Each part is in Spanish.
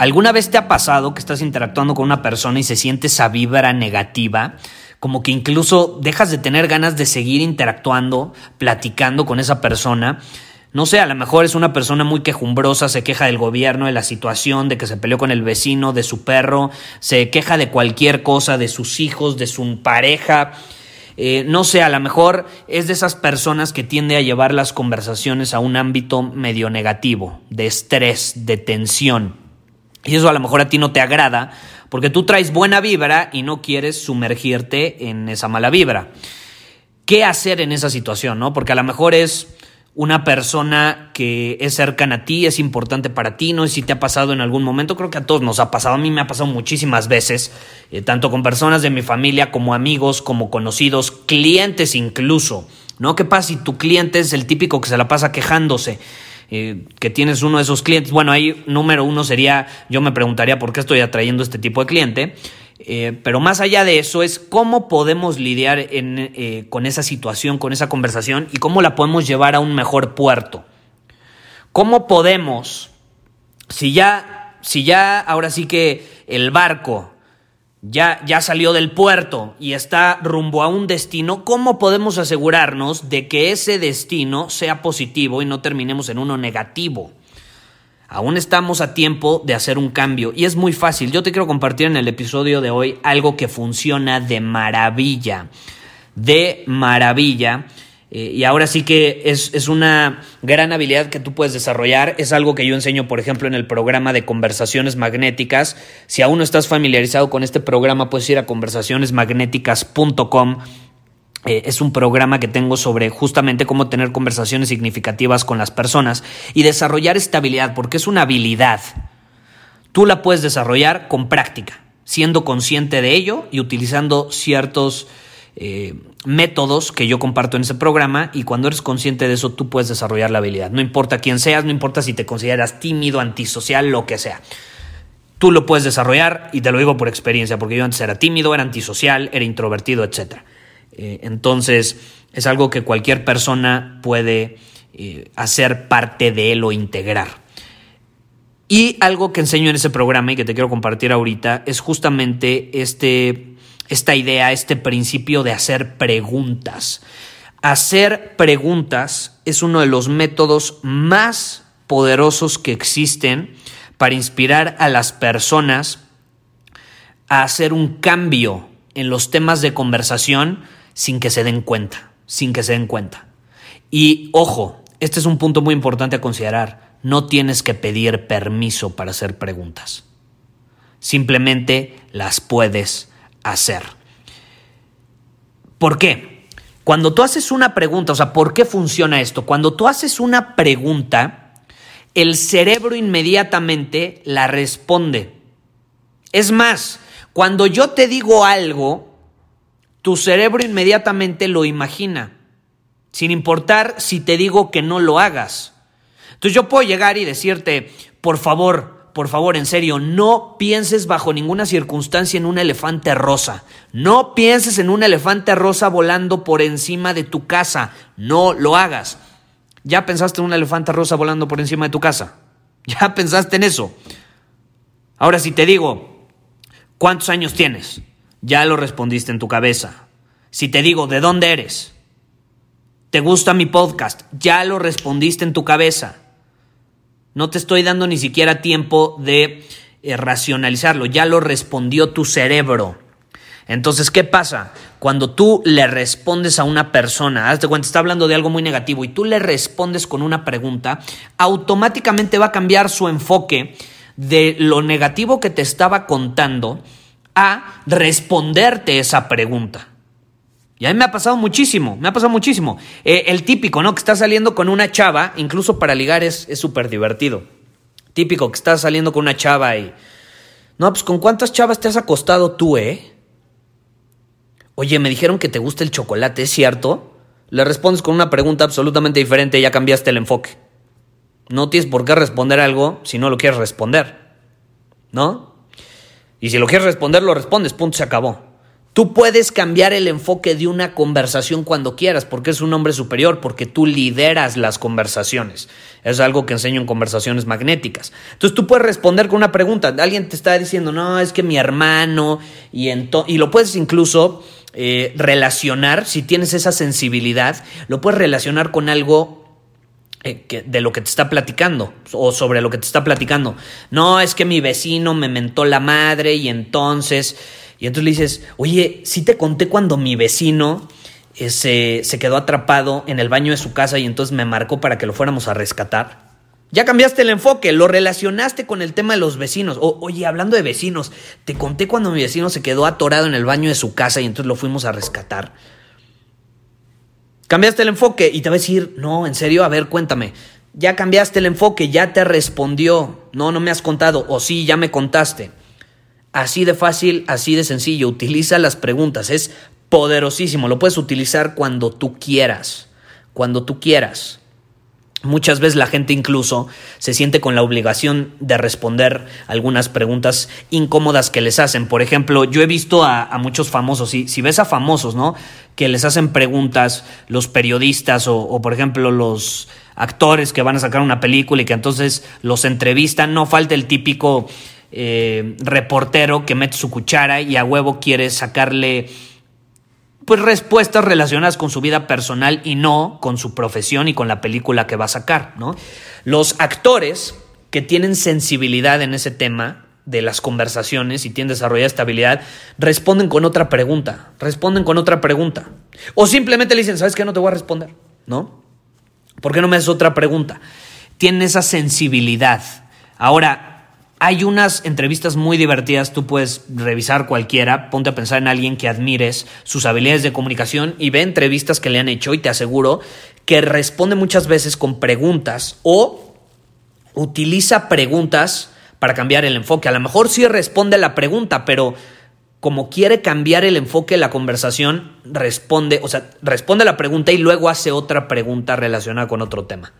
¿Alguna vez te ha pasado que estás interactuando con una persona y se siente esa vibra negativa? Como que incluso dejas de tener ganas de seguir interactuando, platicando con esa persona. No sé, a lo mejor es una persona muy quejumbrosa, se queja del gobierno, de la situación, de que se peleó con el vecino, de su perro, se queja de cualquier cosa, de sus hijos, de su pareja. Eh, no sé, a lo mejor es de esas personas que tiende a llevar las conversaciones a un ámbito medio negativo, de estrés, de tensión. Y eso a lo mejor a ti no te agrada porque tú traes buena vibra y no quieres sumergirte en esa mala vibra. ¿Qué hacer en esa situación? ¿no? Porque a lo mejor es una persona que es cercana a ti, es importante para ti, no sé si te ha pasado en algún momento, creo que a todos nos ha pasado, a mí me ha pasado muchísimas veces, eh, tanto con personas de mi familia como amigos, como conocidos, clientes incluso, ¿no? ¿Qué pasa si tu cliente es el típico que se la pasa quejándose? Eh, que tienes uno de esos clientes. Bueno, ahí número uno sería, yo me preguntaría por qué estoy atrayendo este tipo de cliente. Eh, pero más allá de eso es cómo podemos lidiar eh, con esa situación, con esa conversación y cómo la podemos llevar a un mejor puerto. ¿Cómo podemos, si ya, si ya ahora sí que el barco ya, ya salió del puerto y está rumbo a un destino, ¿cómo podemos asegurarnos de que ese destino sea positivo y no terminemos en uno negativo? Aún estamos a tiempo de hacer un cambio y es muy fácil. Yo te quiero compartir en el episodio de hoy algo que funciona de maravilla. De maravilla eh, y ahora sí que es, es, una gran habilidad que tú puedes desarrollar. Es algo que yo enseño, por ejemplo, en el programa de conversaciones magnéticas. Si aún no estás familiarizado con este programa, puedes ir a conversacionesmagnéticas.com. Eh, es un programa que tengo sobre justamente cómo tener conversaciones significativas con las personas y desarrollar esta habilidad, porque es una habilidad. Tú la puedes desarrollar con práctica, siendo consciente de ello y utilizando ciertos eh, métodos que yo comparto en ese programa y cuando eres consciente de eso tú puedes desarrollar la habilidad. No importa quién seas, no importa si te consideras tímido, antisocial, lo que sea. Tú lo puedes desarrollar y te lo digo por experiencia, porque yo antes era tímido, era antisocial, era introvertido, etc. Eh, entonces es algo que cualquier persona puede eh, hacer parte de él o integrar. Y algo que enseño en ese programa y que te quiero compartir ahorita es justamente este esta idea, este principio de hacer preguntas. Hacer preguntas es uno de los métodos más poderosos que existen para inspirar a las personas a hacer un cambio en los temas de conversación sin que se den cuenta, sin que se den cuenta. Y ojo, este es un punto muy importante a considerar. No tienes que pedir permiso para hacer preguntas. Simplemente las puedes hacer. ¿Por qué? Cuando tú haces una pregunta, o sea, ¿por qué funciona esto? Cuando tú haces una pregunta, el cerebro inmediatamente la responde. Es más, cuando yo te digo algo, tu cerebro inmediatamente lo imagina, sin importar si te digo que no lo hagas. Entonces yo puedo llegar y decirte, por favor, por favor, en serio, no pienses bajo ninguna circunstancia en un elefante rosa. No pienses en un elefante rosa volando por encima de tu casa. No lo hagas. ¿Ya pensaste en un elefante rosa volando por encima de tu casa? ¿Ya pensaste en eso? Ahora si te digo, ¿cuántos años tienes? Ya lo respondiste en tu cabeza. Si te digo, ¿de dónde eres? ¿Te gusta mi podcast? Ya lo respondiste en tu cabeza. No te estoy dando ni siquiera tiempo de eh, racionalizarlo, ya lo respondió tu cerebro. Entonces, ¿qué pasa? Cuando tú le respondes a una persona, hazte cuenta, está hablando de algo muy negativo y tú le respondes con una pregunta, automáticamente va a cambiar su enfoque de lo negativo que te estaba contando a responderte esa pregunta. Y a mí me ha pasado muchísimo, me ha pasado muchísimo. Eh, el típico, ¿no? Que está saliendo con una chava, incluso para ligar es súper divertido. Típico que estás saliendo con una chava y... No, pues ¿con cuántas chavas te has acostado tú, eh? Oye, me dijeron que te gusta el chocolate, ¿es cierto? Le respondes con una pregunta absolutamente diferente y ya cambiaste el enfoque. No tienes por qué responder algo si no lo quieres responder. ¿No? Y si lo quieres responder, lo respondes, punto, se acabó. Tú puedes cambiar el enfoque de una conversación cuando quieras, porque es un hombre superior, porque tú lideras las conversaciones. Es algo que enseño en conversaciones magnéticas. Entonces tú puedes responder con una pregunta. Alguien te está diciendo, no, es que mi hermano, y, y lo puedes incluso eh, relacionar, si tienes esa sensibilidad, lo puedes relacionar con algo eh, de lo que te está platicando o sobre lo que te está platicando. No, es que mi vecino me mentó la madre y entonces... Y entonces le dices, oye, si te conté cuando mi vecino eh, se, se quedó atrapado en el baño de su casa y entonces me marcó para que lo fuéramos a rescatar. Ya cambiaste el enfoque, lo relacionaste con el tema de los vecinos. oye, hablando de vecinos, te conté cuando mi vecino se quedó atorado en el baño de su casa y entonces lo fuimos a rescatar. Cambiaste el enfoque y te va a decir, no, en serio, a ver, cuéntame. Ya cambiaste el enfoque, ya te respondió. No, no me has contado. O sí, ya me contaste. Así de fácil, así de sencillo. Utiliza las preguntas. Es poderosísimo. Lo puedes utilizar cuando tú quieras. Cuando tú quieras. Muchas veces la gente incluso se siente con la obligación de responder algunas preguntas incómodas que les hacen. Por ejemplo, yo he visto a, muchos famosos, si, si, ves a famosos, ¿no? Que les hacen preguntas los periodistas o, por ejemplo, los actores que van a sacar una película y que entonces los entrevistan, no falta el típico eh, reportero que mete su cuchara y a huevo quiere sacarle pues respuestas relacionadas con su vida personal y no con su profesión y con la película que va a sacar, ¿no? Los actores que tienen sensibilidad en ese tema de las conversaciones y tienen desarrollada estabilidad, responden con otra pregunta, responden con otra pregunta. O simplemente le dicen, ¿sabes qué? No te voy a responder, ¿no? ¿Por qué no me haces otra pregunta? Tienen esa sensibilidad. Ahora, hay unas entrevistas muy divertidas, tú puedes revisar cualquiera, ponte a pensar en alguien que admires sus habilidades de comunicación y ve entrevistas que le han hecho y te aseguro que responde muchas veces con preguntas o utiliza preguntas para cambiar el enfoque. A lo mejor sí responde la pregunta, pero como quiere cambiar el enfoque de la conversación, responde, o sea, responde la pregunta y luego hace otra pregunta relacionada con otro tema.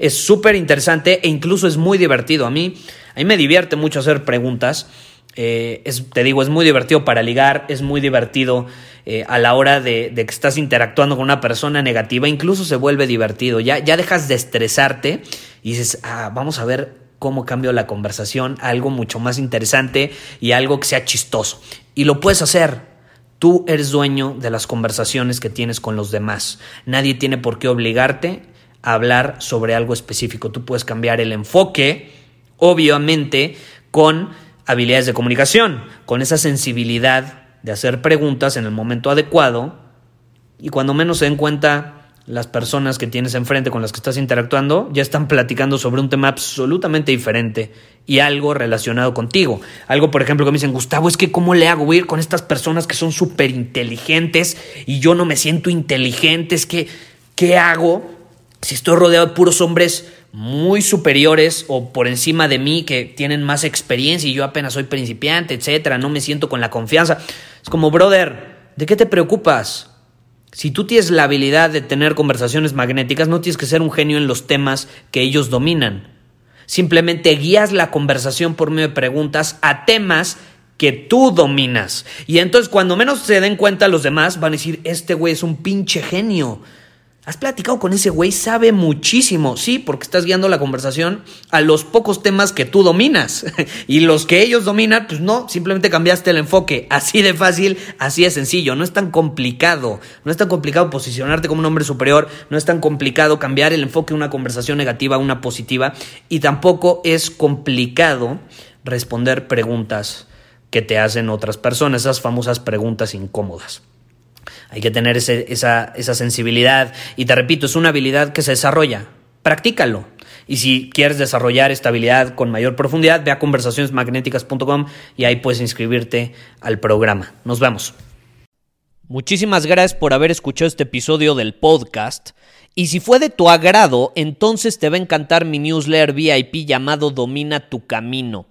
Es súper interesante e incluso es muy divertido. A mí, a mí me divierte mucho hacer preguntas. Eh, te digo, es muy divertido para ligar, es muy divertido eh, a la hora de, que estás interactuando con una persona negativa, incluso se vuelve divertido. Ya, ya dejas de estresarte y dices, ah, vamos a ver cómo cambio la conversación a algo mucho más interesante y algo que sea chistoso. Y lo puedes hacer. Tú eres dueño de las conversaciones que tienes con los demás. Nadie tiene por qué obligarte hablar sobre algo específico. Tú puedes cambiar el enfoque, obviamente, con habilidades de comunicación, con esa sensibilidad de hacer preguntas en el momento adecuado y cuando menos se den cuenta las personas que tienes enfrente con las que estás interactuando ya están platicando sobre un tema absolutamente diferente y algo relacionado contigo. Algo, por ejemplo, que me dicen, Gustavo, es que cómo le hago ir con estas personas que son súper inteligentes y yo no me siento inteligente, es que, ¿qué hago? Si estoy rodeado de puros hombres muy superiores o por encima de mí que tienen más experiencia y yo apenas soy principiante, etcétera, no me siento con la confianza. Es como, brother, ¿de qué te preocupas? Si tú tienes la habilidad de tener conversaciones magnéticas, no tienes que ser un genio en los temas que ellos dominan. Simplemente guías la conversación por medio de preguntas a temas que tú dominas. Y entonces cuando menos se den cuenta los demás van a decir, este güey es un pinche genio. Has platicado con ese güey, sabe muchísimo, sí, porque estás guiando la conversación a los pocos temas que tú dominas. y los que ellos dominan, pues no, simplemente cambiaste el enfoque. Así de fácil, así de sencillo. No es tan complicado. No es tan complicado posicionarte como un hombre superior. No es tan complicado cambiar el enfoque de una conversación negativa a una positiva. Y tampoco es complicado responder preguntas que te hacen otras personas, esas famosas preguntas incómodas. Hay que tener esa, esa sensibilidad y te repito, es una habilidad que se desarrolla. Practícalo. Y si quieres desarrollar esta habilidad con mayor profundidad, ve a conversacionesmagnéticas.com y ahí puedes inscribirte al programa. Nos vemos. Muchísimas gracias por haber escuchado este episodio del podcast. Y si fue de tu agrado, entonces te va a encantar mi newsletter VIP llamado Domina tu Camino.